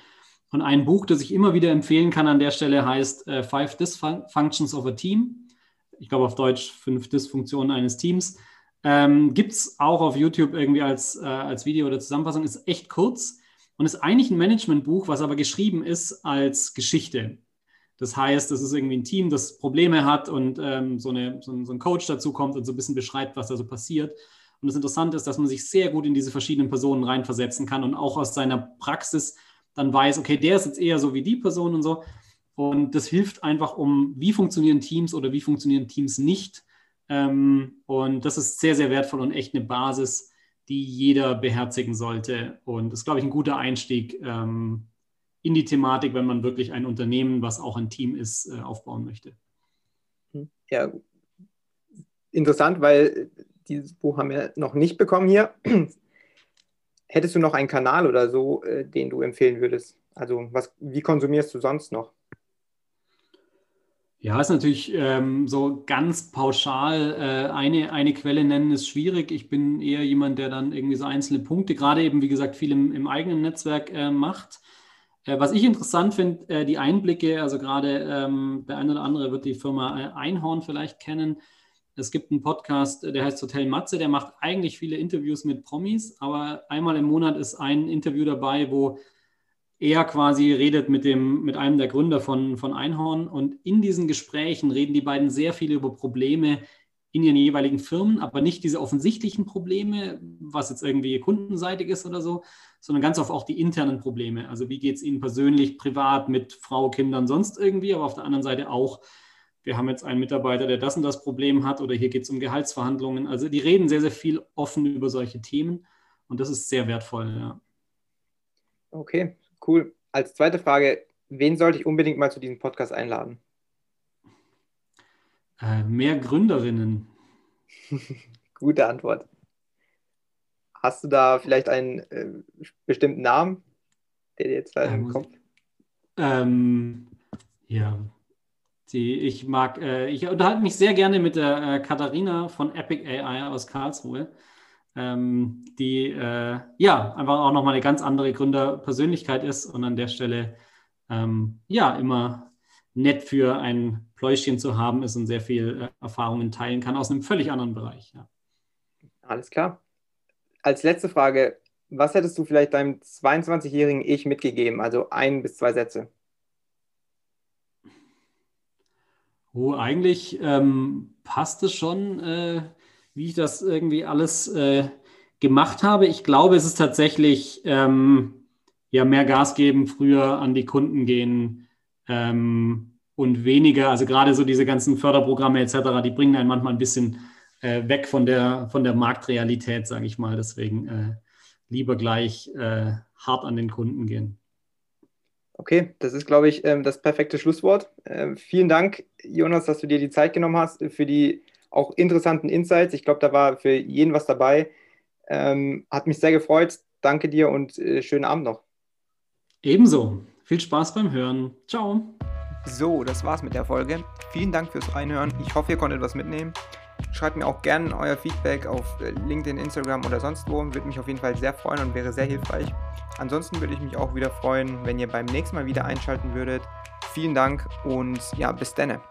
Und ein Buch, das ich immer wieder empfehlen kann an der Stelle, heißt äh, Five Dysfunctions of a Team. Ich glaube auf Deutsch fünf Dysfunktionen eines Teams. Ähm, Gibt es auch auf YouTube irgendwie als, äh, als Video oder Zusammenfassung. Ist echt kurz und ist eigentlich ein Managementbuch, was aber geschrieben ist als Geschichte. Das heißt, das ist irgendwie ein Team, das Probleme hat und ähm, so, eine, so, ein, so, ein, Coach dazu kommt und so ein bisschen beschreibt, was da so passiert. Und das Interessante ist, dass man sich sehr gut in diese verschiedenen Personen reinversetzen kann und auch aus seiner Praxis dann weiß, okay, der ist jetzt eher so wie die Person und so. Und das hilft einfach um, wie funktionieren Teams oder wie funktionieren Teams nicht ähm, und das ist sehr, sehr wertvoll und echt eine Basis, die jeder beherzigen sollte. Und das ist, glaube ich, ein guter Einstieg ähm, in die Thematik, wenn man wirklich ein Unternehmen, was auch ein Team ist, äh, aufbauen möchte. Ja, interessant, weil dieses Buch haben wir noch nicht bekommen hier. Hättest du noch einen Kanal oder so, äh, den du empfehlen würdest? Also was, wie konsumierst du sonst noch? Ja, ist natürlich ähm, so ganz pauschal äh, eine, eine Quelle nennen ist schwierig. Ich bin eher jemand, der dann irgendwie so einzelne Punkte, gerade eben, wie gesagt, viel im, im eigenen Netzwerk äh, macht. Äh, was ich interessant finde, äh, die Einblicke, also gerade ähm, der eine oder andere wird die Firma äh, Einhorn vielleicht kennen. Es gibt einen Podcast, der heißt Hotel Matze, der macht eigentlich viele Interviews mit Promis, aber einmal im Monat ist ein Interview dabei, wo er quasi redet mit, dem, mit einem der Gründer von, von Einhorn und in diesen Gesprächen reden die beiden sehr viel über Probleme in ihren jeweiligen Firmen, aber nicht diese offensichtlichen Probleme, was jetzt irgendwie kundenseitig ist oder so, sondern ganz oft auch die internen Probleme. Also wie geht es ihnen persönlich, privat, mit Frau, Kindern, sonst irgendwie, aber auf der anderen Seite auch, wir haben jetzt einen Mitarbeiter, der das und das Problem hat oder hier geht es um Gehaltsverhandlungen. Also die reden sehr, sehr viel offen über solche Themen und das ist sehr wertvoll. Ja. Okay, Cool. Als zweite Frage, wen sollte ich unbedingt mal zu diesem Podcast einladen? Äh, mehr Gründerinnen. Gute Antwort. Hast du da vielleicht einen äh, bestimmten Namen, der dir jetzt da im Kopf? Ähm, ja, die, ich mag, äh, ich unterhalte mich sehr gerne mit der äh, Katharina von Epic AI aus Karlsruhe ähm, die äh, ja einfach auch nochmal eine ganz andere Gründerpersönlichkeit ist und an der Stelle ähm, ja immer nett für ein Pläuschen zu haben ist und sehr viel äh, Erfahrungen teilen kann aus einem völlig anderen Bereich. Ja. Alles klar. Als letzte Frage, was hättest du vielleicht deinem 22-jährigen Ich mitgegeben? Also ein bis zwei Sätze. Oh, eigentlich ähm, passt es schon. Äh, wie ich das irgendwie alles äh, gemacht habe. Ich glaube, es ist tatsächlich ähm, ja mehr Gas geben, früher an die Kunden gehen ähm, und weniger, also gerade so diese ganzen Förderprogramme etc., die bringen einen manchmal ein bisschen äh, weg von der, von der Marktrealität, sage ich mal. Deswegen äh, lieber gleich äh, hart an den Kunden gehen. Okay, das ist, glaube ich, ähm, das perfekte Schlusswort. Ähm, vielen Dank, Jonas, dass du dir die Zeit genommen hast für die auch interessanten Insights. Ich glaube, da war für jeden was dabei. Ähm, hat mich sehr gefreut. Danke dir und äh, schönen Abend noch. Ebenso. Viel Spaß beim Hören. Ciao. So, das war's mit der Folge. Vielen Dank fürs Reinhören. Ich hoffe, ihr konntet was mitnehmen. Schreibt mir auch gerne euer Feedback auf äh, LinkedIn, Instagram oder sonst wo. Würde mich auf jeden Fall sehr freuen und wäre sehr hilfreich. Ansonsten würde ich mich auch wieder freuen, wenn ihr beim nächsten Mal wieder einschalten würdet. Vielen Dank und ja, bis denne.